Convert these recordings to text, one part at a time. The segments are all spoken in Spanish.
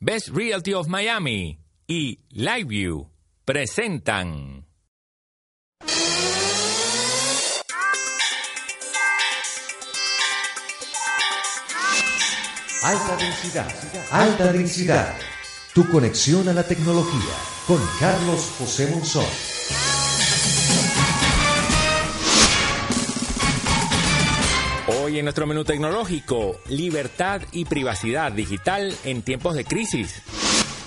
Best Realty of Miami y LiveView presentan. Alta densidad, alta densidad. Tu conexión a la tecnología con Carlos José Monzón. Hoy en nuestro menú tecnológico, libertad y privacidad digital en tiempos de crisis.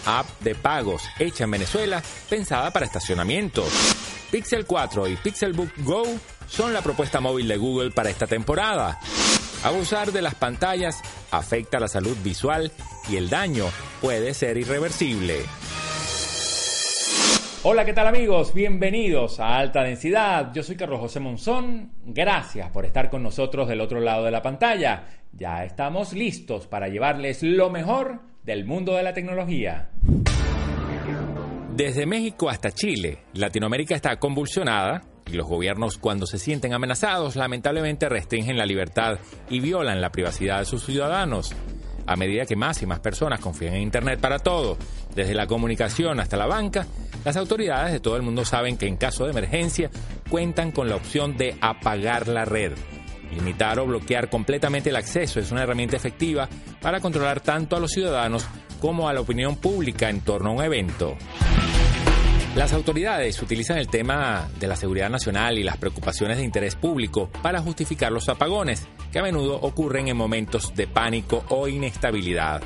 App de pagos hecha en Venezuela, pensada para estacionamiento. Pixel 4 y Pixelbook Go son la propuesta móvil de Google para esta temporada. Abusar de las pantallas afecta la salud visual y el daño puede ser irreversible. Hola, ¿qué tal amigos? Bienvenidos a Alta Densidad. Yo soy Carlos José Monzón. Gracias por estar con nosotros del otro lado de la pantalla. Ya estamos listos para llevarles lo mejor del mundo de la tecnología. Desde México hasta Chile, Latinoamérica está convulsionada y los gobiernos cuando se sienten amenazados lamentablemente restringen la libertad y violan la privacidad de sus ciudadanos. A medida que más y más personas confían en Internet para todo, desde la comunicación hasta la banca, las autoridades de todo el mundo saben que en caso de emergencia cuentan con la opción de apagar la red. Limitar o bloquear completamente el acceso es una herramienta efectiva para controlar tanto a los ciudadanos como a la opinión pública en torno a un evento. Las autoridades utilizan el tema de la seguridad nacional y las preocupaciones de interés público para justificar los apagones, que a menudo ocurren en momentos de pánico o inestabilidad.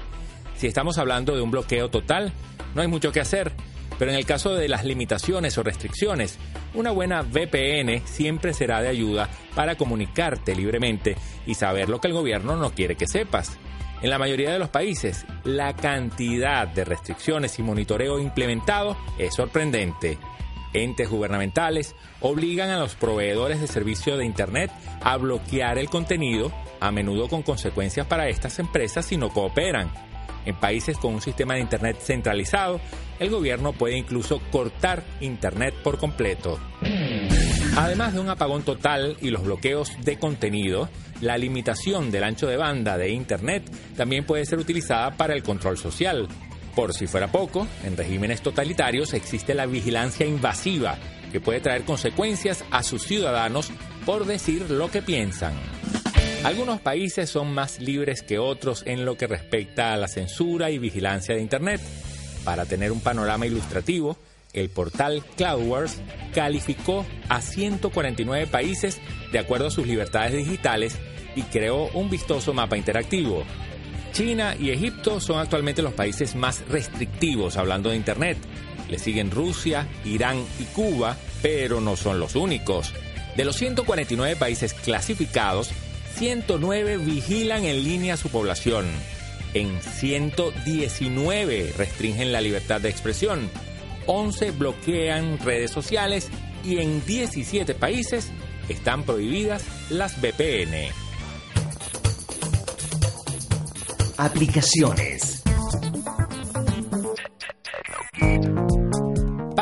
Si estamos hablando de un bloqueo total, no hay mucho que hacer, pero en el caso de las limitaciones o restricciones, una buena VPN siempre será de ayuda para comunicarte libremente y saber lo que el gobierno no quiere que sepas. En la mayoría de los países, la cantidad de restricciones y monitoreo implementado es sorprendente. Entes gubernamentales obligan a los proveedores de servicio de Internet a bloquear el contenido, a menudo con consecuencias para estas empresas si no cooperan. En países con un sistema de Internet centralizado, el gobierno puede incluso cortar Internet por completo. Además de un apagón total y los bloqueos de contenido, la limitación del ancho de banda de Internet también puede ser utilizada para el control social. Por si fuera poco, en regímenes totalitarios existe la vigilancia invasiva, que puede traer consecuencias a sus ciudadanos por decir lo que piensan. Algunos países son más libres que otros en lo que respecta a la censura y vigilancia de Internet. Para tener un panorama ilustrativo, el portal CloudWars calificó a 149 países de acuerdo a sus libertades digitales y creó un vistoso mapa interactivo. China y Egipto son actualmente los países más restrictivos hablando de Internet. Le siguen Rusia, Irán y Cuba, pero no son los únicos. De los 149 países clasificados, 109 vigilan en línea su población. En 119 restringen la libertad de expresión 11 bloquean redes sociales y en 17 países están prohibidas las VPN. Aplicaciones.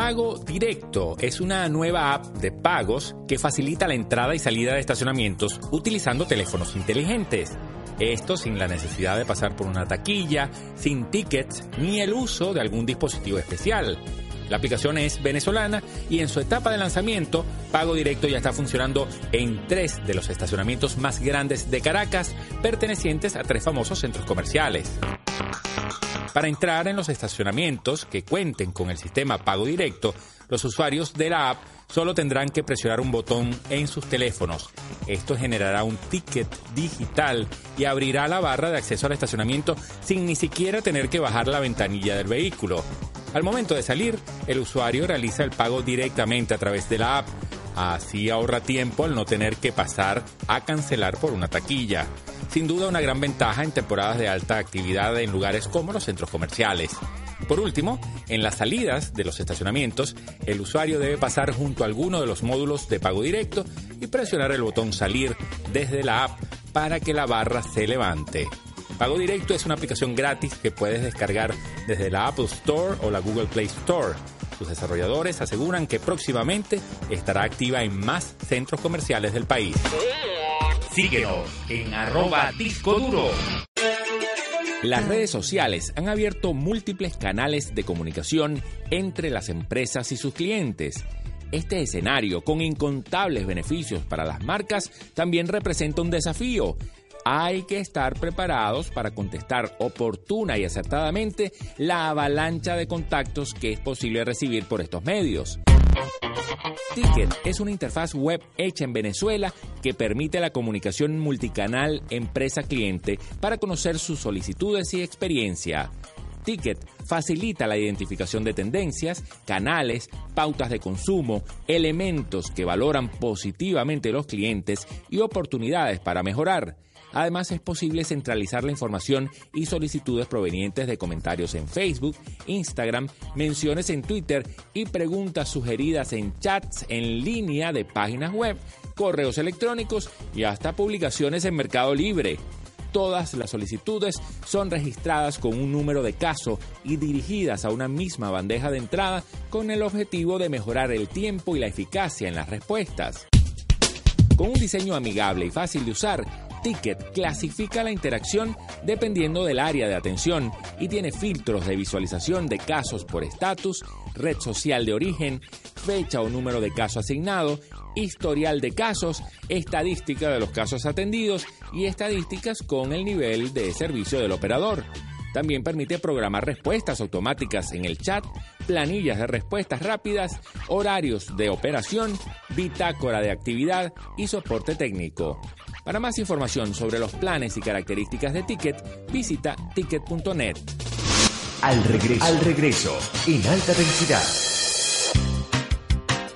Pago Directo es una nueva app de pagos que facilita la entrada y salida de estacionamientos utilizando teléfonos inteligentes. Esto sin la necesidad de pasar por una taquilla, sin tickets ni el uso de algún dispositivo especial. La aplicación es venezolana y en su etapa de lanzamiento, Pago Directo ya está funcionando en tres de los estacionamientos más grandes de Caracas, pertenecientes a tres famosos centros comerciales. Para entrar en los estacionamientos que cuenten con el sistema Pago Directo, los usuarios de la app solo tendrán que presionar un botón en sus teléfonos. Esto generará un ticket digital y abrirá la barra de acceso al estacionamiento sin ni siquiera tener que bajar la ventanilla del vehículo. Al momento de salir, el usuario realiza el pago directamente a través de la app. Así ahorra tiempo al no tener que pasar a cancelar por una taquilla. sin duda una gran ventaja en temporadas de alta actividad en lugares como los centros comerciales. Por último, en las salidas de los estacionamientos, el usuario debe pasar junto a alguno de los módulos de pago directo y presionar el botón salir desde la app para que la barra se levante. Pago Directo es una aplicación gratis que puedes descargar desde la Apple Store o la Google Play Store. Sus desarrolladores aseguran que próximamente estará activa en más centros comerciales del país. Síguenos en arroba disco duro. Las redes sociales han abierto múltiples canales de comunicación entre las empresas y sus clientes. Este escenario, con incontables beneficios para las marcas, también representa un desafío, hay que estar preparados para contestar oportuna y acertadamente la avalancha de contactos que es posible recibir por estos medios. Ticket es una interfaz web hecha en Venezuela que permite la comunicación multicanal empresa-cliente para conocer sus solicitudes y experiencia. Ticket facilita la identificación de tendencias, canales, pautas de consumo, elementos que valoran positivamente los clientes y oportunidades para mejorar. Además, es posible centralizar la información y solicitudes provenientes de comentarios en Facebook, Instagram, menciones en Twitter y preguntas sugeridas en chats en línea de páginas web, correos electrónicos y hasta publicaciones en Mercado Libre. Todas las solicitudes son registradas con un número de caso y dirigidas a una misma bandeja de entrada con el objetivo de mejorar el tiempo y la eficacia en las respuestas. Con un diseño amigable y fácil de usar, Ticket clasifica la interacción dependiendo del área de atención y tiene filtros de visualización de casos por estatus, red social de origen, fecha o número de caso asignado, historial de casos, estadística de los casos atendidos y estadísticas con el nivel de servicio del operador. También permite programar respuestas automáticas en el chat, planillas de respuestas rápidas, horarios de operación, bitácora de actividad y soporte técnico. Para más información sobre los planes y características de Ticket, visita ticket.net. Al regreso, al regreso, en alta densidad.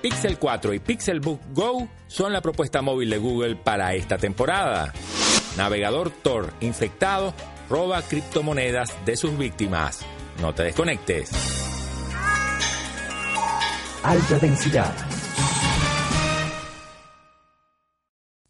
Pixel 4 y Pixelbook Go son la propuesta móvil de Google para esta temporada. Navegador Tor infectado roba criptomonedas de sus víctimas. No te desconectes. Alta densidad.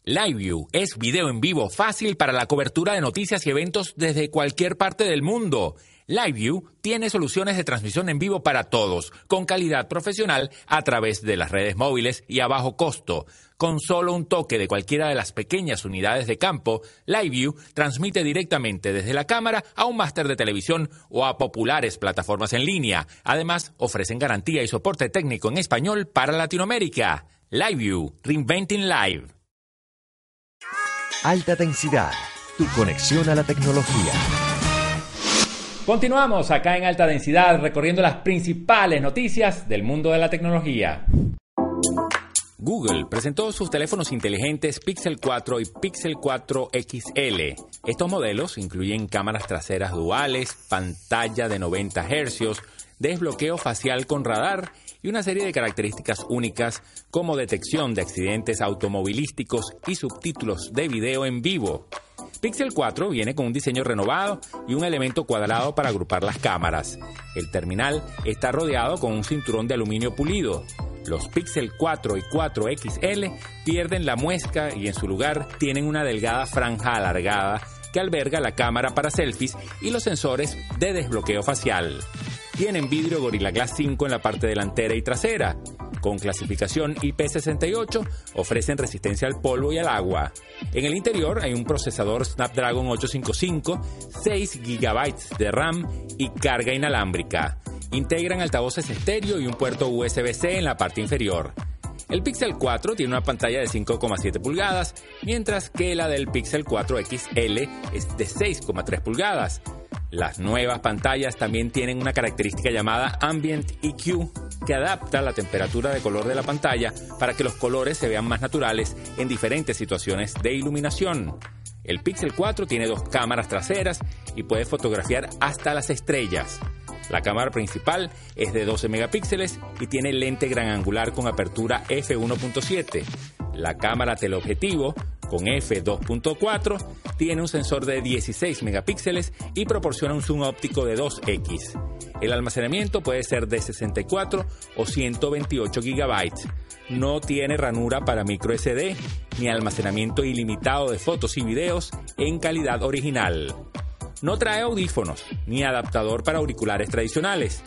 LiveView es video en vivo fácil para la cobertura de noticias y eventos desde cualquier parte del mundo. LiveView tiene soluciones de transmisión en vivo para todos, con calidad profesional a través de las redes móviles y a bajo costo. Con solo un toque de cualquiera de las pequeñas unidades de campo, LiveView transmite directamente desde la cámara a un máster de televisión o a populares plataformas en línea. Además, ofrecen garantía y soporte técnico en español para Latinoamérica. LiveView, Reinventing Live. Alta densidad, tu conexión a la tecnología. Continuamos acá en alta densidad recorriendo las principales noticias del mundo de la tecnología. Google presentó sus teléfonos inteligentes Pixel 4 y Pixel 4 XL. Estos modelos incluyen cámaras traseras duales, pantalla de 90 Hz, desbloqueo facial con radar y una serie de características únicas como detección de accidentes automovilísticos y subtítulos de video en vivo. Pixel 4 viene con un diseño renovado y un elemento cuadrado para agrupar las cámaras. El terminal está rodeado con un cinturón de aluminio pulido. Los Pixel 4 y 4 XL pierden la muesca y en su lugar tienen una delgada franja alargada que alberga la cámara para selfies y los sensores de desbloqueo facial. Tienen vidrio Gorilla Glass 5 en la parte delantera y trasera. Con clasificación IP68 ofrecen resistencia al polvo y al agua. En el interior hay un procesador Snapdragon 855, 6 GB de RAM y carga inalámbrica. Integran altavoces estéreo y un puerto USB-C en la parte inferior. El Pixel 4 tiene una pantalla de 5,7 pulgadas, mientras que la del Pixel 4 XL es de 6,3 pulgadas. Las nuevas pantallas también tienen una característica llamada Ambient EQ que adapta la temperatura de color de la pantalla para que los colores se vean más naturales en diferentes situaciones de iluminación. El Pixel 4 tiene dos cámaras traseras y puede fotografiar hasta las estrellas. La cámara principal es de 12 megapíxeles y tiene lente gran angular con apertura f1.7. La cámara teleobjetivo con f2.4, tiene un sensor de 16 megapíxeles y proporciona un zoom óptico de 2x. El almacenamiento puede ser de 64 o 128 gigabytes. No tiene ranura para micro SD ni almacenamiento ilimitado de fotos y videos en calidad original. No trae audífonos ni adaptador para auriculares tradicionales.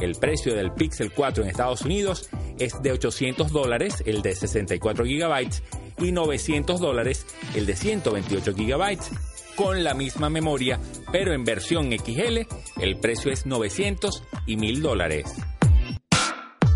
El precio del Pixel 4 en Estados Unidos es de 800 dólares el de 64 GB y 900 dólares el de 128 GB con la misma memoria, pero en versión XL el precio es 900 y 1000 dólares.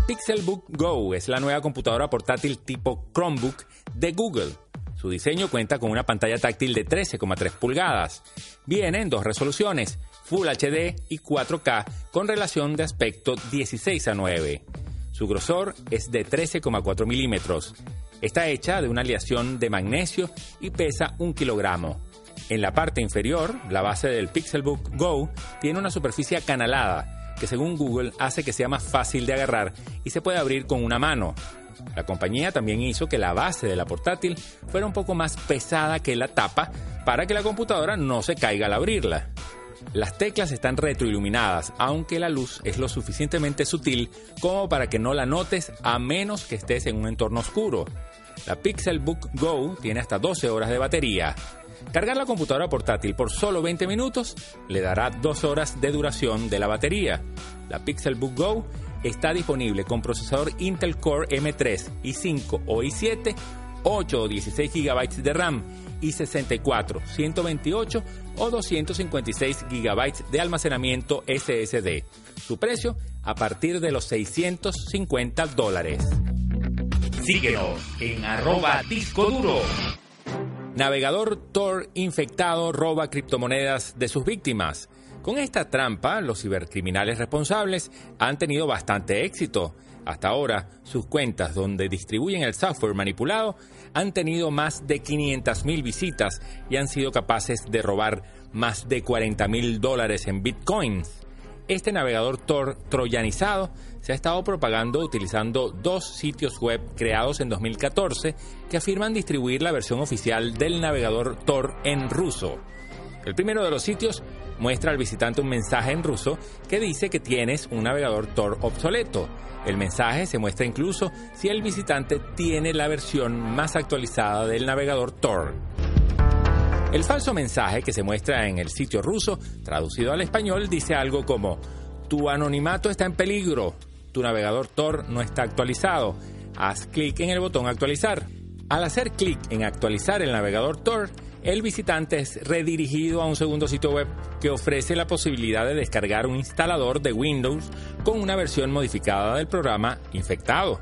Pixelbook Go es la nueva computadora portátil tipo Chromebook de Google su diseño cuenta con una pantalla táctil de 13,3 pulgadas. Viene en dos resoluciones, Full HD y 4K con relación de aspecto 16 a 9. Su grosor es de 13,4 milímetros. Está hecha de una aleación de magnesio y pesa un kilogramo. En la parte inferior, la base del Pixelbook Go tiene una superficie acanalada que según Google hace que sea más fácil de agarrar y se puede abrir con una mano. La compañía también hizo que la base de la portátil fuera un poco más pesada que la tapa para que la computadora no se caiga al abrirla. Las teclas están retroiluminadas, aunque la luz es lo suficientemente sutil como para que no la notes a menos que estés en un entorno oscuro. La Pixelbook Go tiene hasta 12 horas de batería. Cargar la computadora portátil por solo 20 minutos le dará 2 horas de duración de la batería. La Pixelbook Go está disponible con procesador Intel Core M3, i5 o i7, 8 o 16 GB de RAM y 64, 128 o 256 GB de almacenamiento SSD. Su precio a partir de los 650 dólares. Síguenos en arroba disco duro. Navegador Tor infectado roba criptomonedas de sus víctimas. Con esta trampa, los cibercriminales responsables han tenido bastante éxito. Hasta ahora, sus cuentas donde distribuyen el software manipulado han tenido más de 500.000 visitas y han sido capaces de robar más de 40.000 dólares en bitcoins. Este navegador Tor troyanizado se ha estado propagando utilizando dos sitios web creados en 2014 que afirman distribuir la versión oficial del navegador Tor en ruso. El primero de los sitios muestra al visitante un mensaje en ruso que dice que tienes un navegador Tor obsoleto. El mensaje se muestra incluso si el visitante tiene la versión más actualizada del navegador Tor. El falso mensaje que se muestra en el sitio ruso, traducido al español, dice algo como, tu anonimato está en peligro, tu navegador Tor no está actualizado, haz clic en el botón actualizar. Al hacer clic en actualizar el navegador Tor, el visitante es redirigido a un segundo sitio web que ofrece la posibilidad de descargar un instalador de Windows con una versión modificada del programa infectado.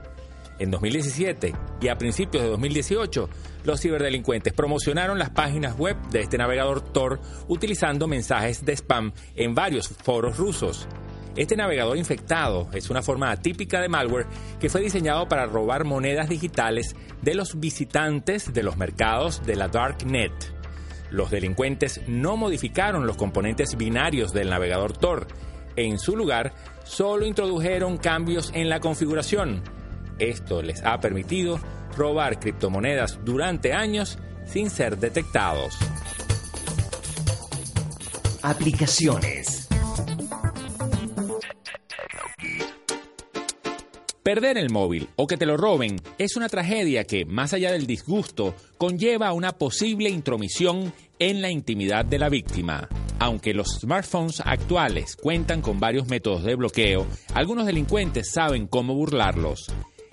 En 2017 y a principios de 2018, los ciberdelincuentes promocionaron las páginas web de este navegador Tor utilizando mensajes de spam en varios foros rusos. Este navegador infectado es una forma atípica de malware que fue diseñado para robar monedas digitales de los visitantes de los mercados de la Darknet. Los delincuentes no modificaron los componentes binarios del navegador Tor. En su lugar, solo introdujeron cambios en la configuración. Esto les ha permitido robar criptomonedas durante años sin ser detectados. Aplicaciones. Perder el móvil o que te lo roben es una tragedia que, más allá del disgusto, conlleva una posible intromisión en la intimidad de la víctima. Aunque los smartphones actuales cuentan con varios métodos de bloqueo, algunos delincuentes saben cómo burlarlos.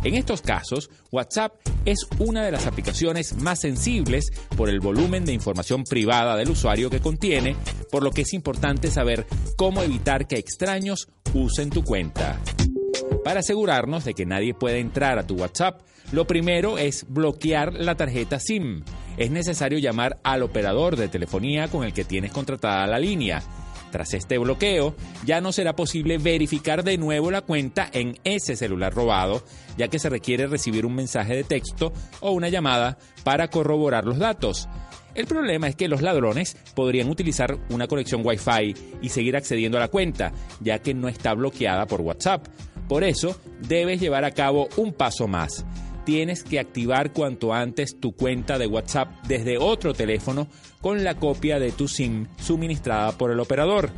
En estos casos, WhatsApp es una de las aplicaciones más sensibles por el volumen de información privada del usuario que contiene, por lo que es importante saber cómo evitar que extraños usen tu cuenta. Para asegurarnos de que nadie pueda entrar a tu WhatsApp, lo primero es bloquear la tarjeta SIM. Es necesario llamar al operador de telefonía con el que tienes contratada la línea. Tras este bloqueo, ya no será posible verificar de nuevo la cuenta en ese celular robado, ya que se requiere recibir un mensaje de texto o una llamada para corroborar los datos. El problema es que los ladrones podrían utilizar una conexión Wi-Fi y seguir accediendo a la cuenta, ya que no está bloqueada por WhatsApp. Por eso, debes llevar a cabo un paso más. tienes que activar cuanto antes tu cuenta de WhatsApp desde otro teléfono con la copia de tu SIM suministrada por el operador.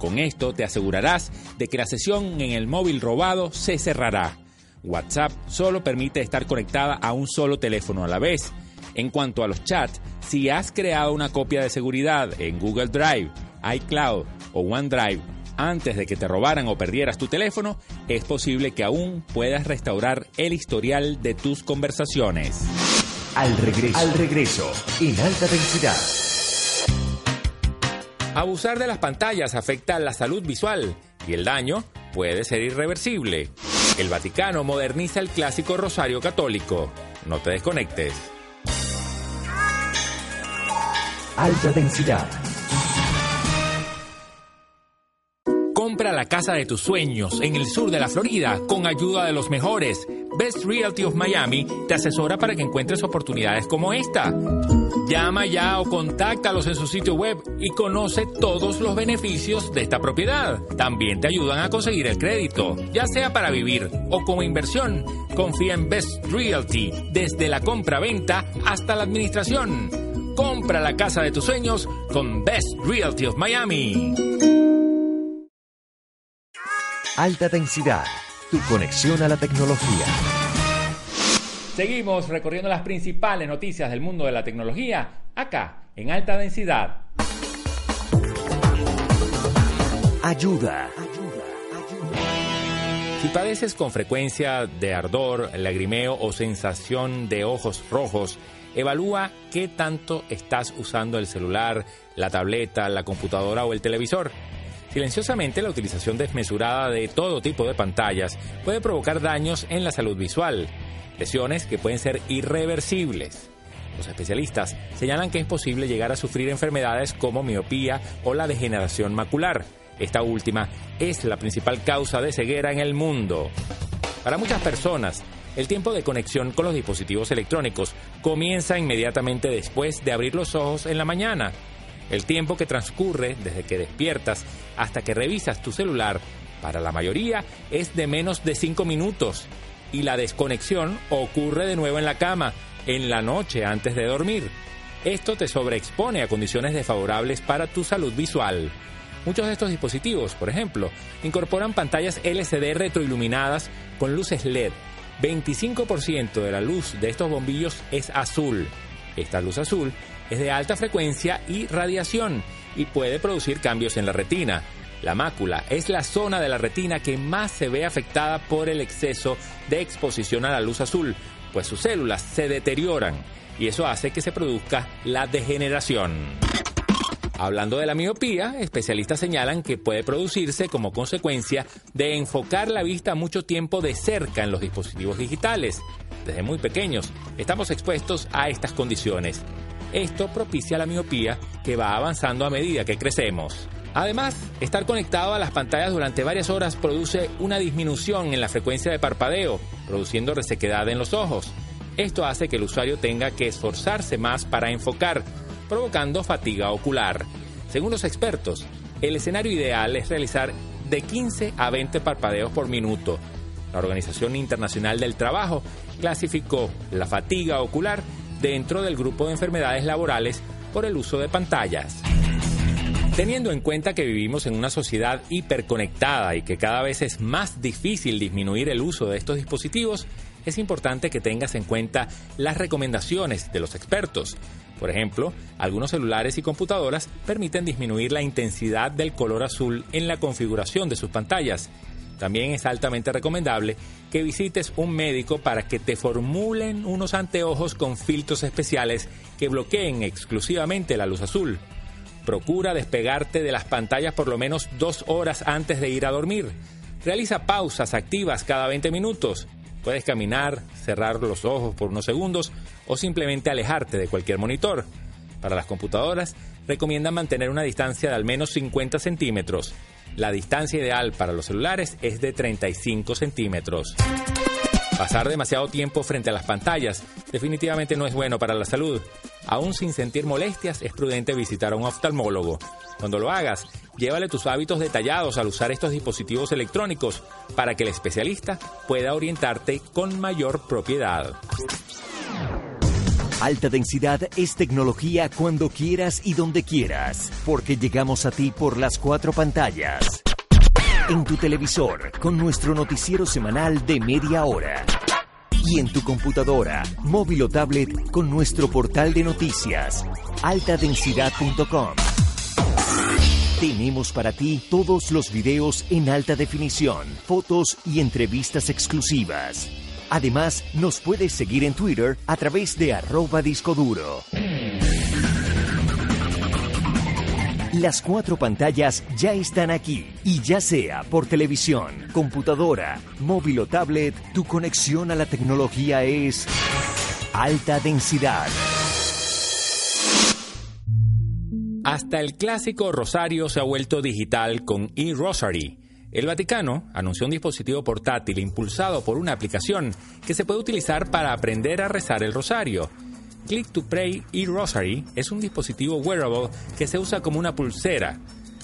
Con esto te asegurarás de que la sesión en el móvil robado se cerrará. WhatsApp solo permite estar conectada a un solo teléfono a la vez. En cuanto a los chats, si has creado una copia de seguridad en Google Drive, iCloud o OneDrive antes de que te robaran o perdieras tu teléfono, es posible que aún puedas restaurar el historial de tus conversaciones. Al regreso, al regreso, en alta densidad. Abusar de las pantallas afecta la salud visual y el daño puede ser irreversible. El Vaticano moderniza el clásico rosario católico. No te desconectes. Alta densidad. Compra la casa de tus sueños en el sur de la Florida con ayuda de los mejores. Best Realty of Miami te asesora para que encuentres oportunidades como esta. Llama ya o contáctalos en su sitio web y conoce todos los beneficios de esta propiedad. También te ayudan a conseguir el crédito, ya sea para vivir o como inversión. Confía en Best Realty desde la compra-venta hasta la administración. Compra la casa de tus sueños con Best Realty of Miami. Alta densidad. Tu conexión a la tecnología. Seguimos recorriendo las principales noticias del mundo de la tecnología acá en alta densidad. Ayuda. Si padeces con frecuencia de ardor, lagrimeo o sensación de ojos rojos, evalúa qué tanto estás usando el celular, la tableta, la computadora o el televisor. Silenciosamente, la utilización desmesurada de todo tipo de pantallas puede provocar daños en la salud visual, lesiones que pueden ser irreversibles. Los especialistas señalan que es posible llegar a sufrir enfermedades como miopía o la degeneración macular. Esta última es la principal causa de ceguera en el mundo. Para muchas personas, el tiempo de conexión con los dispositivos electrónicos comienza inmediatamente después de abrir los ojos en la mañana. El tiempo que transcurre desde que despiertas hasta que revisas tu celular, para la mayoría, es de menos de 5 minutos. Y la desconexión ocurre de nuevo en la cama, en la noche antes de dormir. Esto te sobreexpone a condiciones desfavorables para tu salud visual. Muchos de estos dispositivos, por ejemplo, incorporan pantallas LCD retroiluminadas con luces LED. 25% de la luz de estos bombillos es azul. Esta luz azul es de alta frecuencia y radiación y puede producir cambios en la retina. La mácula es la zona de la retina que más se ve afectada por el exceso de exposición a la luz azul, pues sus células se deterioran y eso hace que se produzca la degeneración. Hablando de la miopía, especialistas señalan que puede producirse como consecuencia de enfocar la vista mucho tiempo de cerca en los dispositivos digitales. Desde muy pequeños estamos expuestos a estas condiciones. Esto propicia la miopía que va avanzando a medida que crecemos. Además, estar conectado a las pantallas durante varias horas produce una disminución en la frecuencia de parpadeo, produciendo resequedad en los ojos. Esto hace que el usuario tenga que esforzarse más para enfocar, provocando fatiga ocular. Según los expertos, el escenario ideal es realizar de 15 a 20 parpadeos por minuto. La Organización Internacional del Trabajo clasificó la fatiga ocular dentro del grupo de enfermedades laborales por el uso de pantallas. Teniendo en cuenta que vivimos en una sociedad hiperconectada y que cada vez es más difícil disminuir el uso de estos dispositivos, es importante que tengas en cuenta las recomendaciones de los expertos. Por ejemplo, algunos celulares y computadoras permiten disminuir la intensidad del color azul en la configuración de sus pantallas también es altamente recomendable que visites un médico para que te formulen unos anteojos con filtros especiales que bloqueen exclusivamente la luz azul. Procura despegarte de las pantallas por lo menos dos horas antes de ir a dormir. Realiza pausas activas cada 20 minutos. Puedes caminar, cerrar los ojos por unos segundos o simplemente alejarte de cualquier monitor. Para las computadoras, recomiendan mantener una distancia de al menos 50 centímetros la distancia ideal para los celulares es de 35 centímetros. Pasar demasiado tiempo frente a las pantallas definitivamente no es bueno para la salud. Aún sin sentir molestias, es prudente visitar a un oftalmólogo. Cuando lo hagas, llévale tus hábitos detallados al usar estos dispositivos electrónicos para que el especialista pueda orientarte con mayor propiedad. Alta densidad es tecnología cuando quieras y donde quieras, porque llegamos a ti por las cuatro pantallas. En tu televisor, con nuestro noticiero semanal de media hora. Y en tu computadora, móvil o tablet, con nuestro portal de noticias, altadensidad.com. Tenemos para ti todos los videos en alta definición, fotos y entrevistas exclusivas. Además, nos puedes seguir en Twitter a través de arroba disco duro. Las cuatro pantallas ya están aquí y ya sea por televisión, computadora, móvil o tablet, tu conexión a la tecnología es alta densidad. Hasta el clásico rosario se ha vuelto digital con eRosary el Vaticano anunció un dispositivo portátil impulsado por una aplicación que se puede utilizar para aprender a rezar el rosario. Click to Pray e-Rosary es un dispositivo wearable que se usa como una pulsera.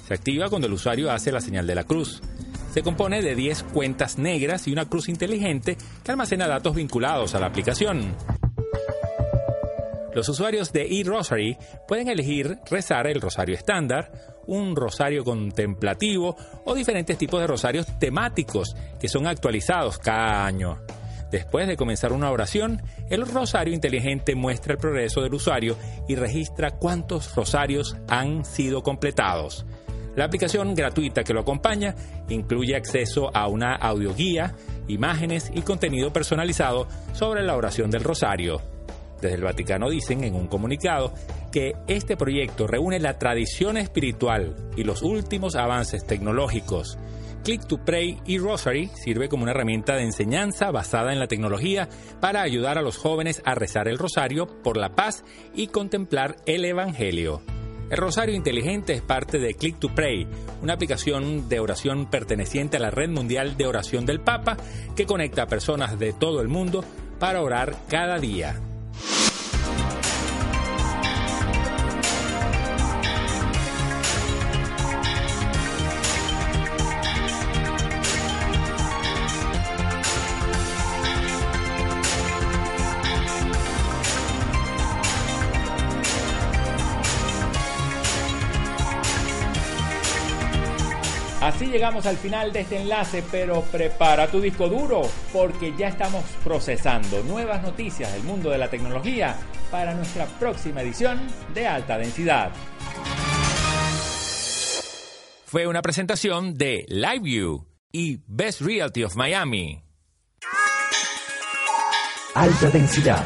Se activa cuando el usuario hace la señal de la cruz. Se compone de 10 cuentas negras y una cruz inteligente que almacena datos vinculados a la aplicación. Los usuarios de eRosary pueden elegir rezar el rosario estándar, un rosario contemplativo o diferentes tipos de rosarios temáticos que son actualizados cada año. Después de comenzar una oración, el rosario inteligente muestra el progreso del usuario y registra cuántos rosarios han sido completados. La aplicación gratuita que lo acompaña incluye acceso a una audioguía, imágenes y contenido personalizado sobre la oración del rosario. Desde el Vaticano dicen en un comunicado que este proyecto reúne la tradición espiritual y los últimos avances tecnológicos. Click to Pray y Rosary sirve como una herramienta de enseñanza basada en la tecnología para ayudar a los jóvenes a rezar el rosario por la paz y contemplar el Evangelio. El Rosario Inteligente es parte de Click to Pray, una aplicación de oración perteneciente a la Red Mundial de Oración del Papa que conecta a personas de todo el mundo para orar cada día. Así llegamos al final de este enlace, pero prepara tu disco duro porque ya estamos procesando nuevas noticias del mundo de la tecnología para nuestra próxima edición de alta densidad. Fue una presentación de LiveView y Best Realty of Miami. Alta densidad